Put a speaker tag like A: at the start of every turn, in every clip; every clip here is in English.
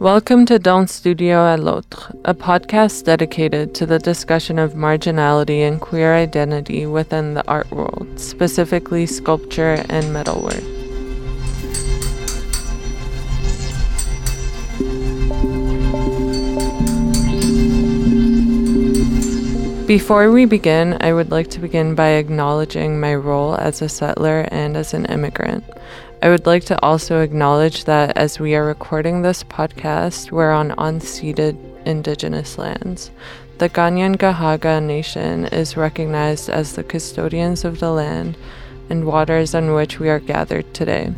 A: Welcome to Dans Studio à l'Autre, a podcast dedicated to the discussion of marginality and queer identity within the art world, specifically sculpture and metalwork. Before we begin, I would like to begin by acknowledging my role as a settler and as an immigrant. I would like to also acknowledge that as we are recording this podcast, we're on unceded indigenous lands. The Kanien'kehá:ka Nation is recognized as the custodians of the land and waters on which we are gathered today.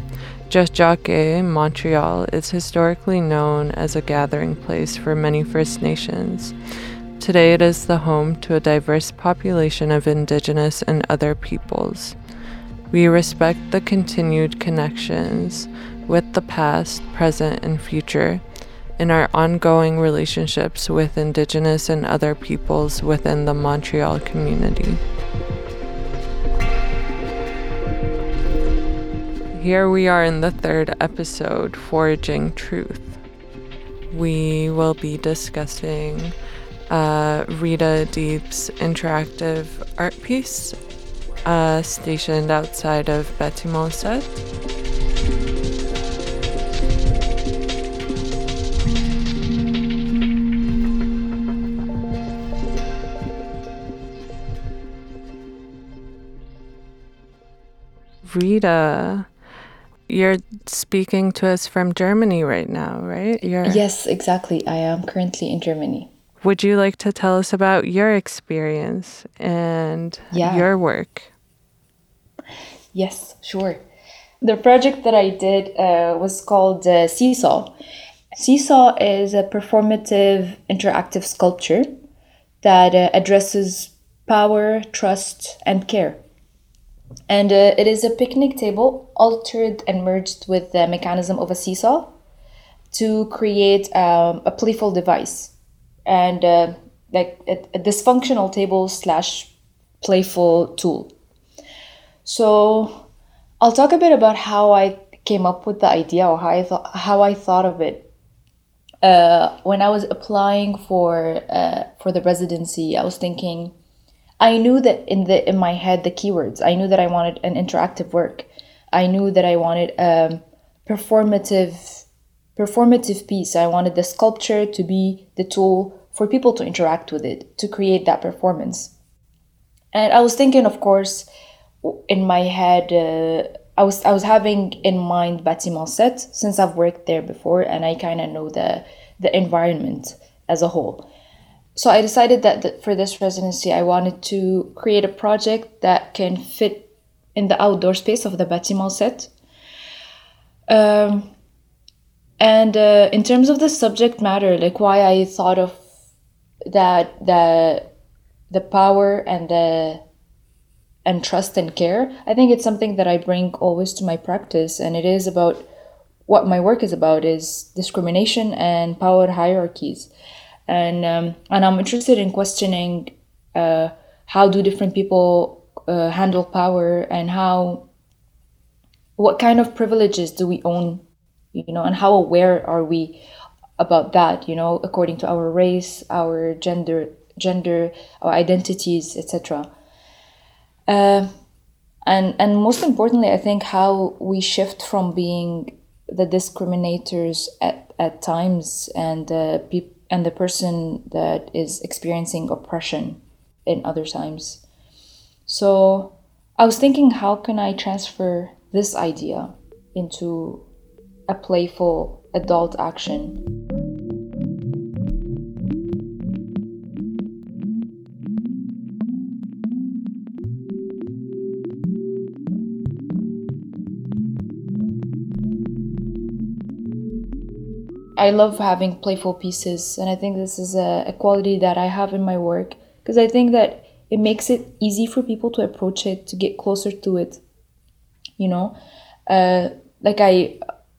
A: Tiohtià:ke, Montreal, is historically known as a gathering place for many First Nations. Today it is the home to a diverse population of Indigenous and other peoples. We respect the continued connections with the past, present, and future in our ongoing relationships with Indigenous and other peoples within the Montreal community. Here we are in the third episode, Foraging Truth. We will be discussing uh, Rita Deep's interactive art piece uh, stationed outside of 7. Rita, you're speaking to us from Germany right now, right? You're...
B: Yes, exactly. I am currently in Germany.
A: Would you like to tell us about your experience and yeah. your work?
B: Yes, sure. The project that I did uh, was called uh, Seesaw. Seesaw is a performative interactive sculpture that uh, addresses power, trust, and care. And uh, it is a picnic table altered and merged with the mechanism of a seesaw to create um, a playful device and uh, like a, a dysfunctional table slash playful tool. So I'll talk a bit about how I came up with the idea or how I thought how I thought of it. Uh, when I was applying for uh, for the residency, I was thinking, I knew that in the in my head the keywords. I knew that I wanted an interactive work. I knew that I wanted a performative performative piece. I wanted the sculpture to be the tool for people to interact with it, to create that performance. And I was thinking, of course, in my head, uh, I was I was having in mind Bâtiment 7 since I've worked there before and I kind of know the the environment as a whole. So I decided that, for this residency, I wanted to create a project that can fit in the outdoor space of the Bâtiment 7. Um, and uh, in terms of the subject matter, like why I thought of that the the power and the and trust and care i think it's something that i bring always to my practice. And it is about what my work is about is discrimination and power hierarchies. And um, and i'm interested in questioning uh, how do different people uh, handle power and how what kind of privileges do we own you know and how aware are we about that you know according to our race our gender gender our identities etc uh, and and most importantly i think how we shift from being the discriminators at, at times and the pe- and the person that is experiencing oppression in other times. So i was thinking how can i transfer this idea into a playful adult action I love having playful pieces, and I think this is a, a quality that I have in my work because I think that it makes it easy for people to approach it, to get closer to it. You know, uh, like I,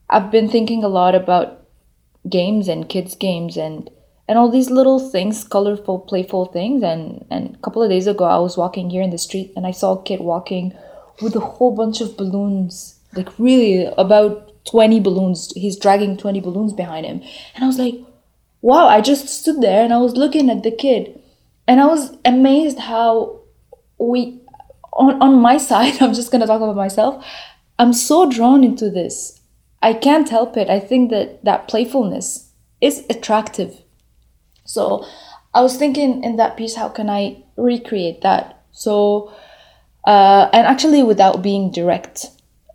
B: I've been thinking a lot about games and kids' games and and all these little things, colorful, playful things. And and a couple of days ago, I was walking here in the street and I saw a kid walking with a whole bunch of balloons, like really about 20 balloons. He's dragging 20 balloons behind him. And I was like, wow, I just stood there and I was looking at the kid. And I was amazed how we, on, on my side, I'm just going to talk about myself. I'm so drawn into this. I can't help it. I think that that playfulness is attractive. So I was thinking in that piece, how can I recreate that? So, uh, and actually without being direct,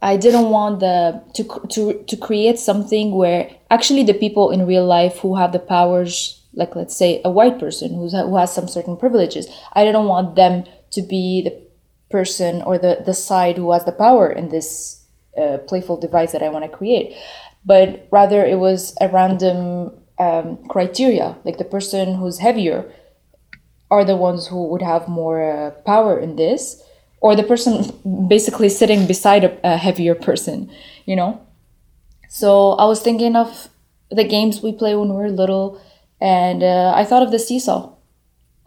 B: I didn't want the to to to create something where actually the people in real life who have the powers, like let's say a white person who's who has some certain privileges, I didn't want them to be the person or the the side who has the power in this uh, playful device that I want to create, but rather it was a random um, criteria, like the person who's heavier are the ones who would have more uh, power in this or the person basically sitting beside a, a, heavier person you know? So i was thinking of the games we play when we are little and uh, i thought of the seesaw.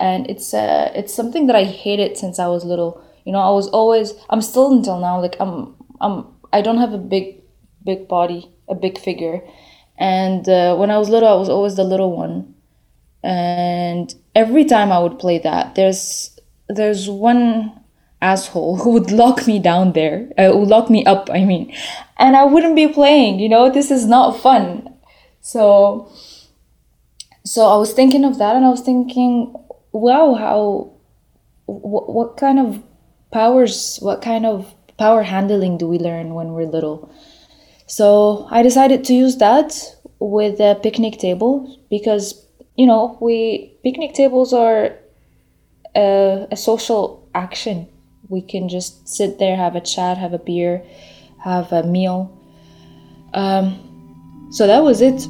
B: And it's uh, it's something that i hated since i was little. You know i was always i'm still until now like i'm i'm i don't have a big big body a big figure. And uh, when I was little, I was always the little one. And every time I would play that, there's there's one asshole who would lock me down there, uh, would lock me up. I mean, and I wouldn't be playing. You know, this is not fun. So, so I was thinking of that, and I was thinking, wow, how, what, what kind of powers, what kind of power handling do we learn when we're little? So I decided to use that with a picnic table because you know we picnic tables are a, a social action. We can just sit there, have a chat, have a beer, have a meal. Um, so that was it.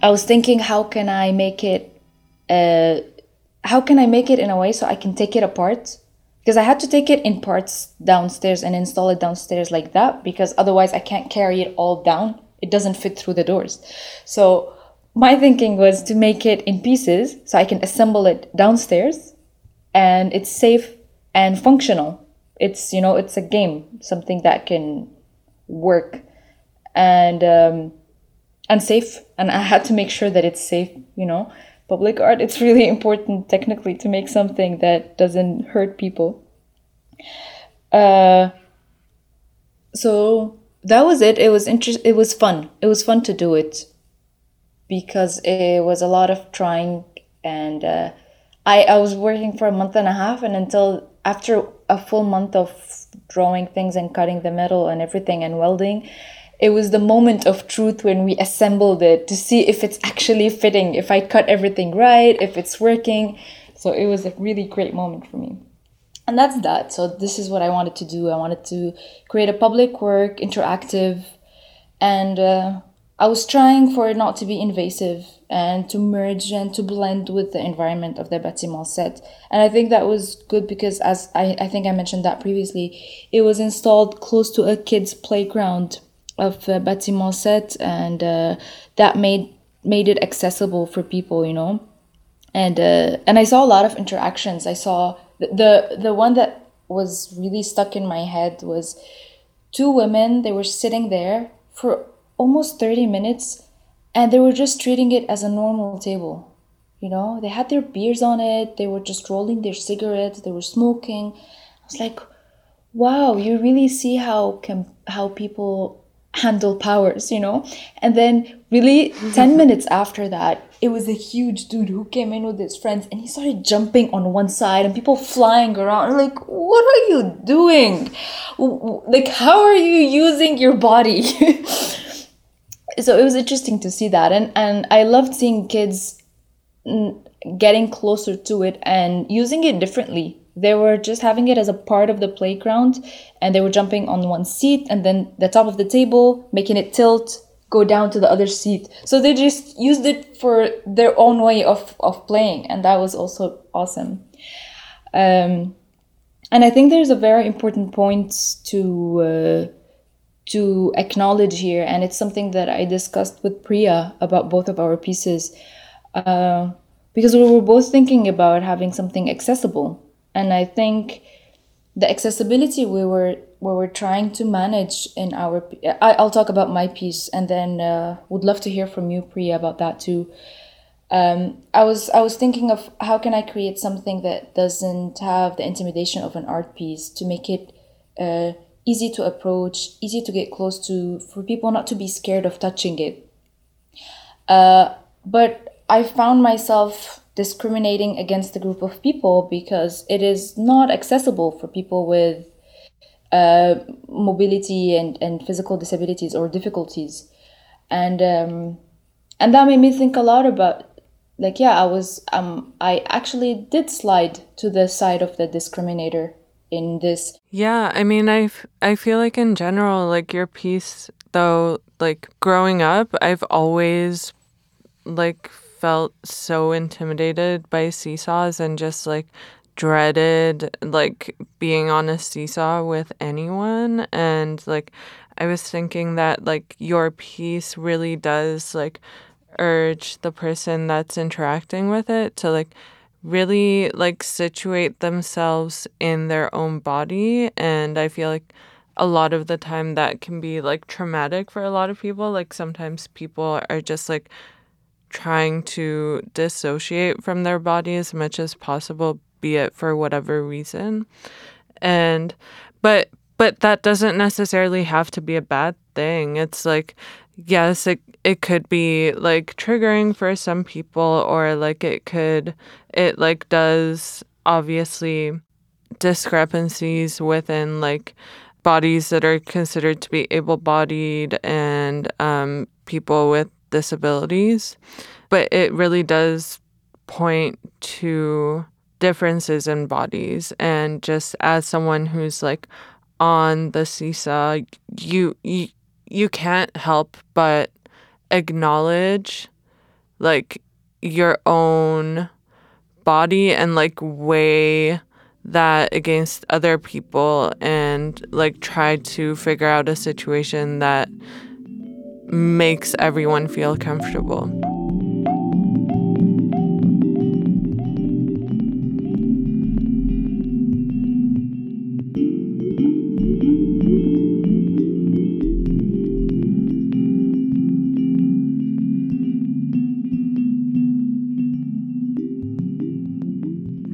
B: I was thinking, how can I make it? Uh, how can I make it in a way so I can take it apart? Because I had to take it in parts downstairs and install it downstairs like that, because otherwise I can't carry it all down. It doesn't fit through the doors. So my thinking was to make it in pieces so I can assemble it downstairs, and it's safe and functional. It's you know it's a game, something that can work, and. Um, and safe. and i had to make sure that it's safe you know public art it's really important technically to make something that doesn't hurt people. Uh, so that was it. It was interest it was fun. It was fun to do it because it was a lot of trying and uh, I, I was working for a month and a half and until after a full month of drawing things and cutting the metal and everything and welding it was the moment of truth when we assembled it to see if it's actually fitting, if I cut everything right, if it's working. So it was a really great moment for me. And that's that. So this is what I wanted to do. I wanted to create a public work, interactive, and uh, I was trying for it not to be invasive and to merge and to blend with the environment of the bâtiment 7. And I think that was good because, as I, I think I mentioned that previously, it was installed close to a kid's playground of uh, bâtiment 7 and uh, that made made it accessible for people you know? And uh, and i saw a lot of interactions. I saw the, the the one that was really stuck in my head was two women they were sitting there for almost 30 minutes and they were just treating it as a normal table you know? They had their beers on it they were just rolling their cigarettes they were smoking. I was like wow you really see how can how people handle powers, you know? And then, really, 10 minutes after that, it was a huge dude who came in with his friends and he started jumping on one side and people flying around. like, what are you doing? Like, how are you using your body? so it was interesting to see that. And, and I loved seeing kids getting closer to it and using it differently they were just having it as a part of the playground and they were jumping on one seat and then the top of the table, making it tilt, go down to the other seat. So they just used it for their own way of, of playing and that was also awesome. Um, and I think there's a very important point to uh, to acknowledge here, and it's something that I discussed with Priya about both of our pieces, uh, because we were both thinking about having something accessible, and I think the accessibility we were we were trying to manage in our. I, will talk about my piece, and then uh, would love to hear from you, Priya, about that too. Um, I was I was thinking of how can I create something that doesn't have the intimidation of an art piece to make it uh, easy to approach, easy to get close to, for people not to be scared of touching it. Uh, but I found myself discriminating against a group of people because it is not accessible for people with uh, mobility and, and physical disabilities or difficulties. And um, and that made me think a lot about like yeah, I was um I actually did slide to the side of the discriminator in this.
A: Yeah, I mean, I I feel like in general, like your piece, though, like growing up, I've always like felt so intimidated by seesaws and just like dreaded like being on a seesaw with anyone. And like I was thinking that like your piece really does like urge the person that's interacting with it to like really like situate themselves in their own body. And i feel like a lot of the time that can be like traumatic for a lot of people. Like sometimes people are just like trying to dissociate from their body as much as possible be it for whatever reason. And but but that doesn't necessarily have to be a bad thing. It's like yes it it could be like triggering for some people or like it could it like does obviously discrepancies within like bodies that are considered to be able-bodied and um, people with disabilities but it really does point to differences in bodies. And just as someone who's like on the seesaw you you, you can't help but acknowledge like your own body and like weigh that against other people and like try to figure out a situation that makes everyone feel comfortable.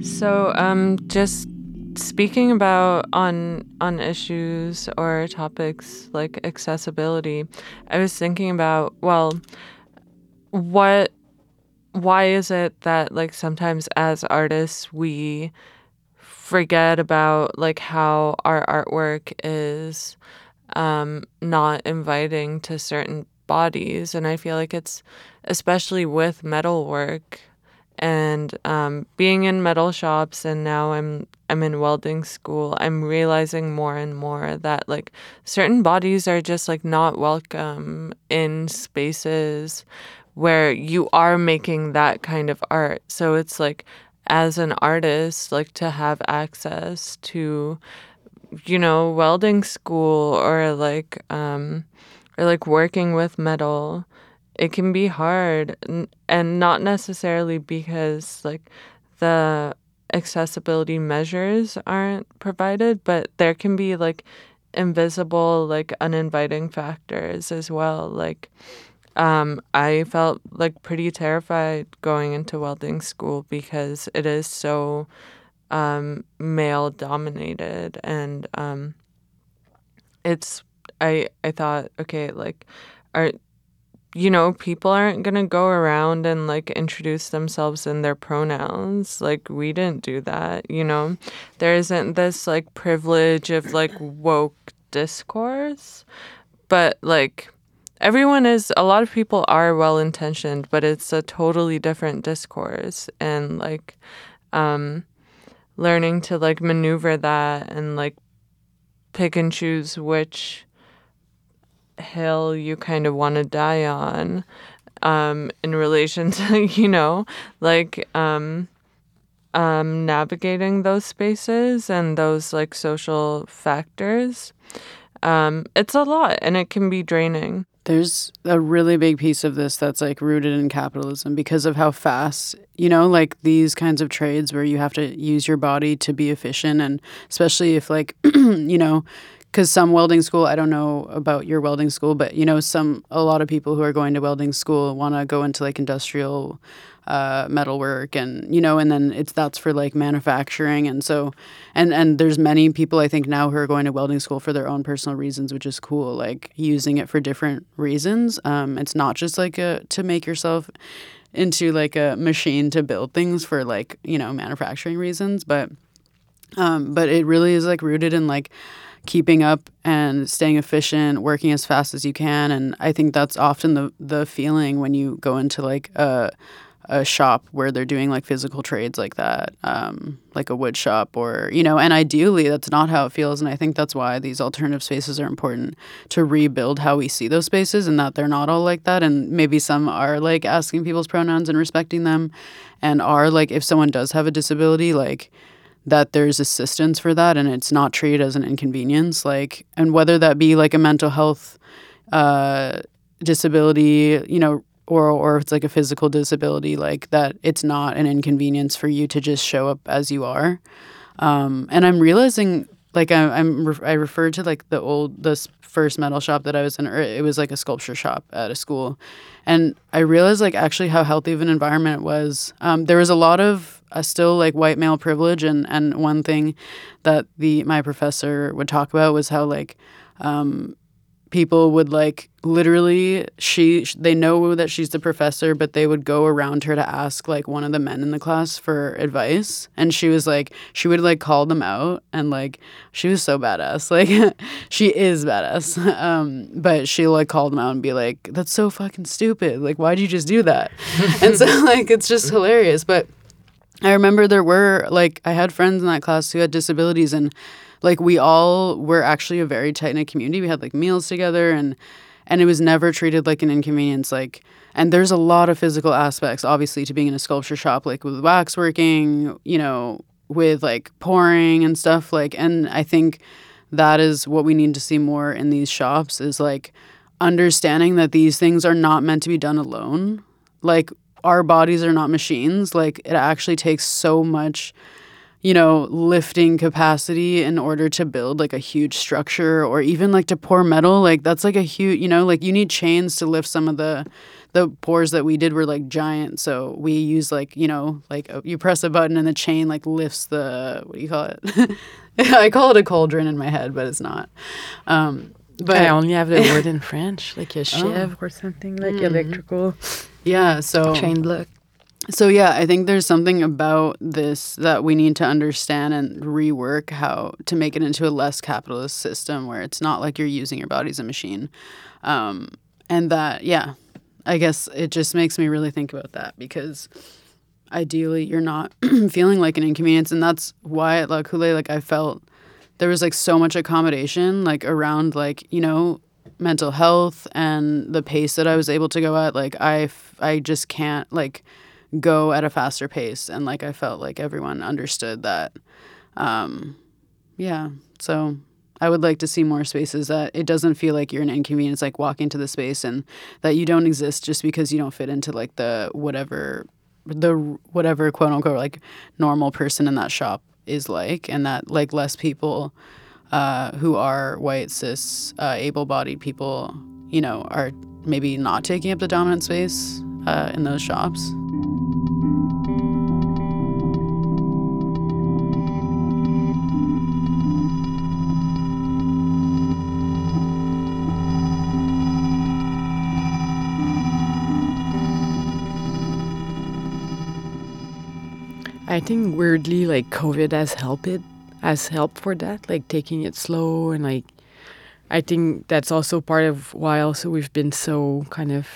A: So, um, just speaking about on on issues or topics like accessibility, I was thinking about well, what why is it that like sometimes as artists we forget about like how our artwork is um, not inviting to certain bodies? And i feel like it's especially with metal work and um, being in metal shops and now I'm I'm in welding school I'm realizing more and more that like certain bodies are just like not welcome in spaces where you are making that kind of art. So it's like as an artist like to have access to you know welding school or like um or like working with metal it can be hard and not necessarily because like the accessibility measures aren't provided but there can be like invisible like uninviting factors as well. Like um, i felt like pretty terrified going into welding school because it is so um, male dominated and um, it's i i thought okay like are you know, people aren't going to go around and like introduce themselves in their pronouns. Like, we didn't do that, you know? There isn't this like privilege of like woke discourse, but like, everyone is, a lot of people are well intentioned, but it's a totally different discourse. And like, um, learning to like maneuver that and like pick and choose which hill you kind of want to die on um, in relation to, you know, like, um, um, navigating those spaces and those like social factors. Um, it's a lot and it can be draining.
C: There's a really big piece of this that's like rooted in capitalism because of how fast, you know, like these kinds of trades where you have to use your body to be efficient. And especially if, like, you know, because some welding school, I don't know about your welding school, but, you know, some, a lot of people who are going to welding school want to go into like industrial uh, metalwork and you know and then it's that's for like manufacturing and so and and there's many people i think now who are going to welding school for their own personal reasons which is cool like using it for different reasons. Um, it's not just like a to make yourself into like a machine to build things for like you know manufacturing reasons but um, but it really is like rooted in like keeping up and staying efficient, working as fast as you can. And I think that's often the the feeling when you go into like a a shop where they're doing like physical trades like that, um, like a wood shop or, you know, and ideally that's not how it feels. And I think that's why these alternative spaces are important to rebuild how we see those spaces and that they're not all like that. And maybe some are like asking people's pronouns and respecting them and are like, if someone does have a disability, like, that there's assistance for that and it's not treated as an inconvenience like and whether that be like a mental health uh disability you know or or it's like a physical disability, like that it's not an inconvenience for you to just show up as you are. Um, and I'm realizing, like I, I'm, I referred to like the old this first metal shop that I was in. it was like a sculpture shop at a school, and I realized like actually how healthy of an environment it was. Um, there was a lot of still like white male privilege, and and one thing that the my professor would talk about was how like um, people would like literally she they know that she's the professor but they would go around her to ask like one of the men in the class for advice. And she was like she would like call them out and like she was so badass. Like she is badass. Um but she like called them out and be like that's so fucking stupid. Like why'd you just do that? And so like it's just hilarious. But I remember there were like I had friends in that class who had disabilities and like we all were actually a very tight knit community. We had like meals together and and it was never treated like an inconvenience like and there's a lot of physical aspects obviously to being in a sculpture shop like with wax working you know with like pouring and stuff like and i think that is what we need to see more in these shops is like understanding that these things are not meant to be done alone like our bodies are not machines like it actually takes so much you know, lifting capacity in order to build like a huge structure or even like to pour metal. Like that's like a huge, you know, like you need chains to lift some of the the pours that we did were like giant. So we use like, you know, like a, you press a button and the chain like lifts the what do you call it? I call it a cauldron in my head, but it's not. Um,
D: but I only have the word in French, like a chèvre oh. or something like mm-hmm. electrical.
C: Yeah, so
D: chain block
C: so yeah i think there's something about this that we need to understand and rework how to make it into a less capitalist system where it's not like you're using your body as a machine. Um, and that yeah i guess it just makes me really think about that because ideally you're not feeling like an inconvenience and that's why at la Coulée, like i felt there was like so much accommodation like around like you know mental health and the pace that i was able to go at like i i just can't like go at a faster pace. And like I felt like everyone understood that. Um yeah. So I would like to see more spaces that it doesn't feel like you're an inconvenience like walking to the space and that you don't exist just because you don't fit into like the whatever the whatever quote unquote like normal person in that shop is like. And that like less people uh, who are white cis uh, able-bodied people you know are maybe not taking up the dominant space uh, in those shops.
D: I think weirdly, like COVID has helped it, has helped for that, like taking it slow and like. I think that's also part of why also we've been so kind of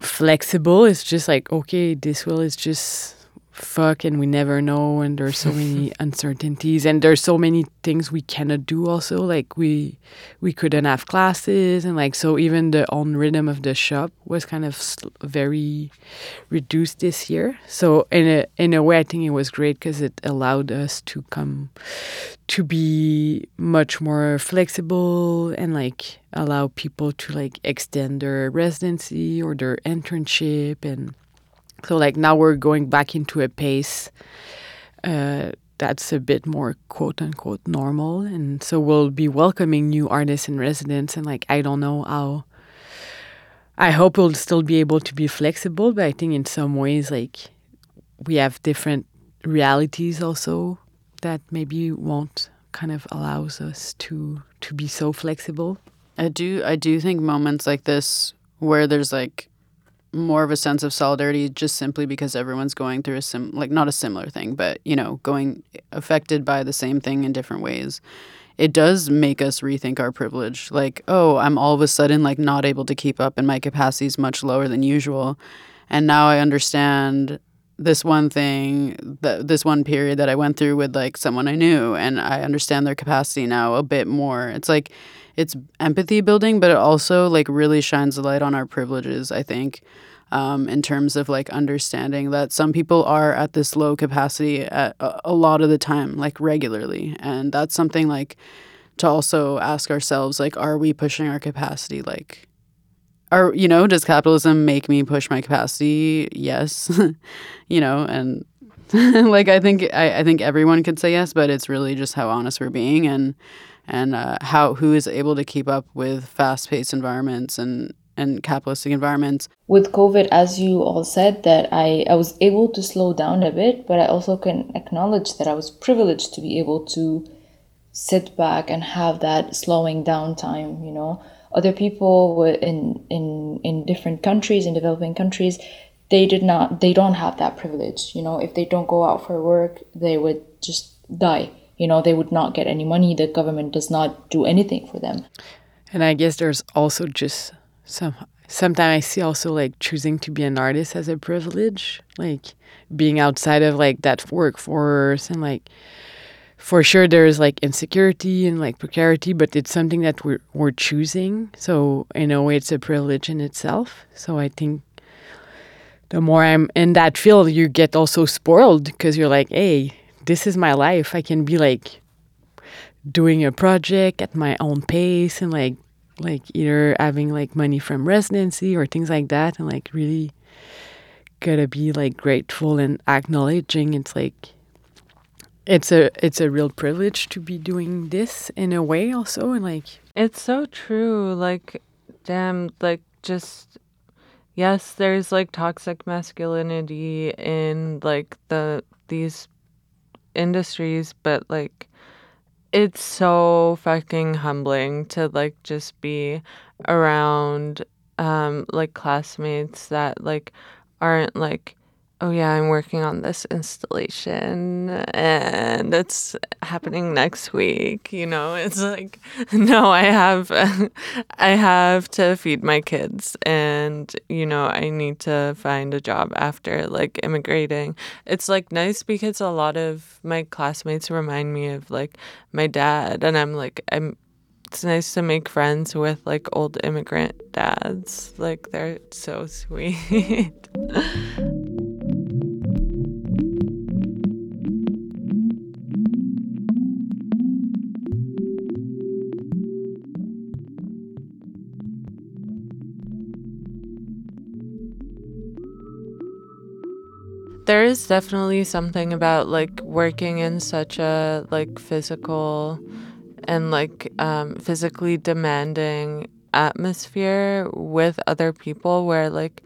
D: flexible. It's just like okay, this will is just fuck and we never know and there's so many uncertainties and there's so many things we cannot do also like we we couldn't have classes and like so even the own rhythm of the shop was kind of very reduced this year. So in a in a way i think it was great because it allowed us to come to be much more flexible and like allow people to like extend their residency or their internship and so like now we're going back into a pace uh, that's a bit more quote unquote normal, and so we'll be welcoming new artists and residents. And like I don't know how. I hope we'll still be able to be flexible, but I think in some ways like we have different realities also that maybe won't kind of allows us to to be so flexible.
C: I do I do think moments like this where there's like more of a sense of solidarity just simply because everyone's going through a sim like not a similar thing but you know going affected by the same thing in different ways. It does make us rethink our privilege. Like oh i'm all of a sudden like not able to keep up and my capacity is much lower than usual. And now i understand this one thing this one period that i went through with like someone i knew and i understand their capacity now a bit more. It's like it's empathy building, but it also like really shines a light on our privileges, I think. Um, in terms of like understanding that some people are at this low capacity at a, a lot of the time, like regularly. And that's something like to also ask ourselves, like, are we pushing our capacity? Like, are, you know, does capitalism make me push my capacity? Yes. you know, and like I think I, I think everyone could say yes, but it's really just how honest we're being and and uh, how who is able to keep up with fast-paced environments and and capitalistic environments.
B: With COVID, as you all said, that I, I was able to slow down a bit, but I also can acknowledge that I was privileged to be able to sit back and have that slowing down time, you know. Other people in in in different countries, in developing countries, they did not they don't have that privilege. You know, if they don't go out for work, they would just die you know they would not get any money. The government does not do anything for them.
D: And i guess there's also just some sometimes i see also like choosing to be an artist as a privilege like being outside of like that workforce and like for sure there's like insecurity and like precarity but it's something that we're, we're choosing. So in a way it's a privilege in itself. So i think the more i'm in that field you get also spoiled because you're like hey this is my life. I can be like doing a project at my own pace and like like either having like money from residency or things like that and like really gotta be like grateful and acknowledging it's like it's a it's a real privilege to be doing this in a way also and like
A: it's so true like damn like just yes there's like toxic masculinity in like the these industries, but like it's so fucking humbling to like just be around um like classmates that like aren't like oh yeah, I'm working on this installation and it's happening next week, you know. It's like no, I have I have to feed my kids and you know, I need to find a job after like immigrating. It's like nice because a lot of my classmates remind me of like my dad and I'm like I'm it's nice to make friends with like old immigrant dads. Like they're so sweet. There is definitely something about like working in such a like physical and like um, physically demanding atmosphere with other people where like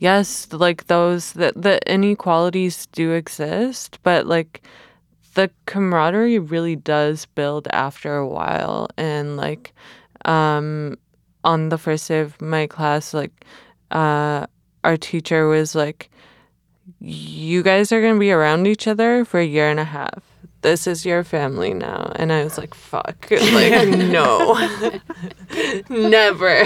A: yes like those the, the inequalities do exist but like the camaraderie really does build after a while. And like um on the first day of my class like uh our teacher was like you guys are going to be around each other for a year and a half. this is your family now. And I was like, fuck. Like, no. Never.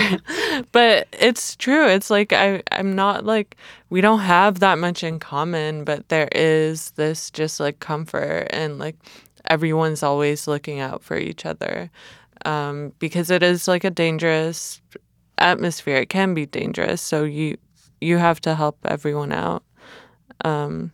A: But it's true. It's like I I'm not like we don't have that much in common, but there is this just like comfort and like everyone's always looking out for each other. Um, because it is like a dangerous atmosphere. It can be dangerous. So you you have to help everyone out. Um,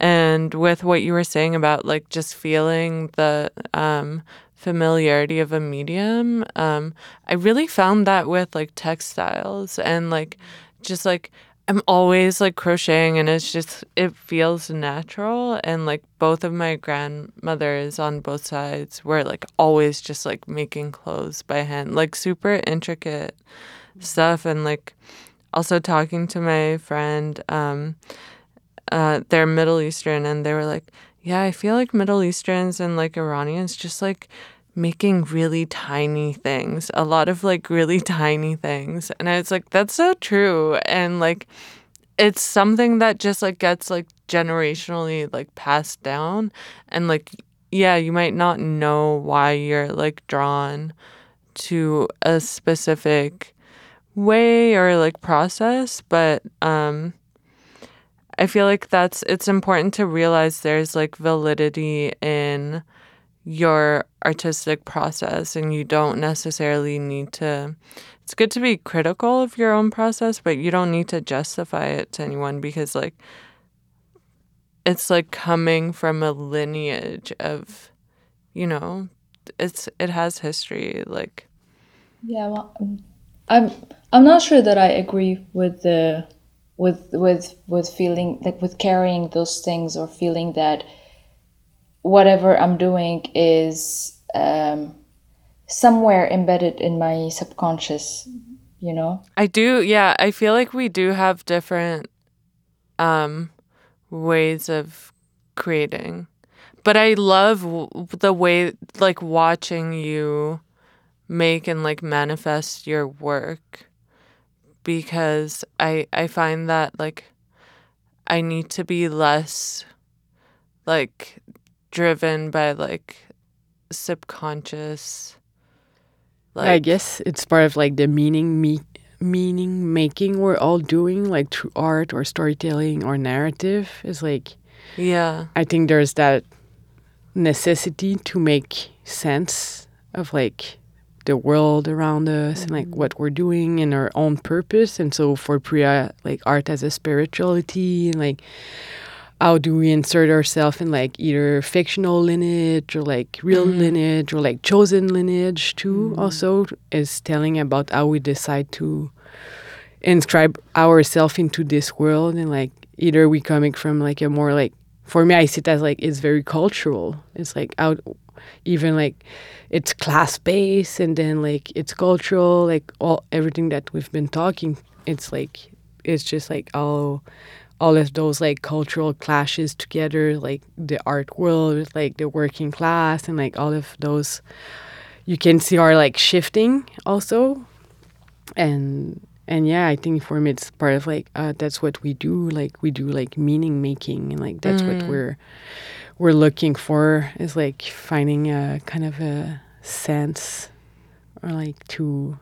A: and with what you were saying about like just feeling the um, familiarity of a medium, um, I really found that with like textiles and like just like I'm always like crocheting and it's just it feels natural and like both of my grandmothers on both sides were like always just like making clothes by hand like super intricate stuff and like also talking to my friend um uh they're Middle Eastern and they were like yeah I feel like Middle Easterns and like Iranians just like making really tiny things, a lot of like really tiny things. And I was like, that's so true. And like, it's something that just like gets like generationally like passed down. And like, yeah, you might not know why you're like drawn to a specific way or like process, but, um, I feel like that's it's important to realize there's like validity in your artistic process and you don't necessarily need to it's good to be critical of your own process but you don't need to justify it to anyone because like it's like coming from a lineage of you know it's it has history like
B: yeah well i'm i'm not sure that i agree with the with with with feeling like with carrying those things or feeling that whatever I'm doing is um, somewhere embedded in my subconscious, you know?
A: I do, yeah. I feel like we do have different um, ways of creating. But I love w- the way, like, watching you make and, like, manifest your work because I, I find that, like, I need to be less, like, driven by like subconscious
D: like I guess it's part of like the meaning me meaning making we're all doing like through art or storytelling or narrative is like
A: yeah.
D: I think there's that necessity to make sense of like the world around us mm-hmm. and like mm-hmm. what we're doing and our own purpose and so for Priya like art as a spirituality and like how do we insert ourselves in like either fictional lineage or like real mm. lineage or like chosen lineage too mm. also is telling about how we decide to inscribe ourselves into this world and like either we coming from like a more like for me i see it as like it's very cultural it's like out even like it's class based and then like it's cultural like all everything that we've been talking it's like it's just like all all of those like cultural clashes together, like the art world, like the working class, and like all of those you can see are like shifting also. And and yeah, I think for me it's part of like uh, that's what we do. Like we do like meaning making, and like that's mm. what we're we're looking for is like finding a kind of a sense or like to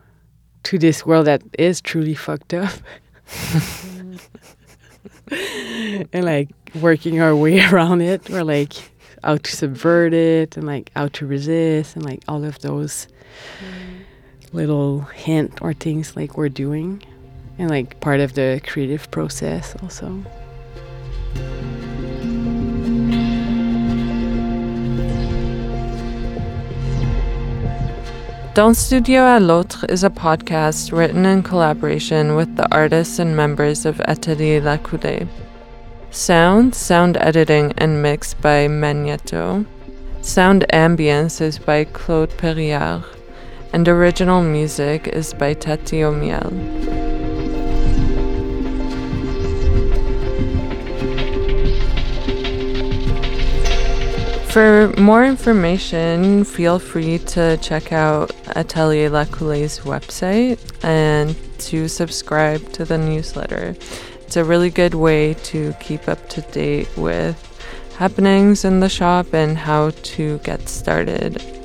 D: to this world that is truly fucked up. and like working our way around it. Or like how to subvert it and like how to resist and like all of those little hint or things like we're doing. And like part of the creative process also
A: Dans Studio à l'Autre is a podcast written in collaboration with the artists and members of Atelier La Coulée. Sound, sound editing, and mix by Magneto. Sound ambience is by Claude Perriard. And original music is by Tati Omiel. For more information, feel free to check out Atelier La Coulée's website and to subscribe to the newsletter. It's a really good way to keep up to date with happenings in the shop and how to get started.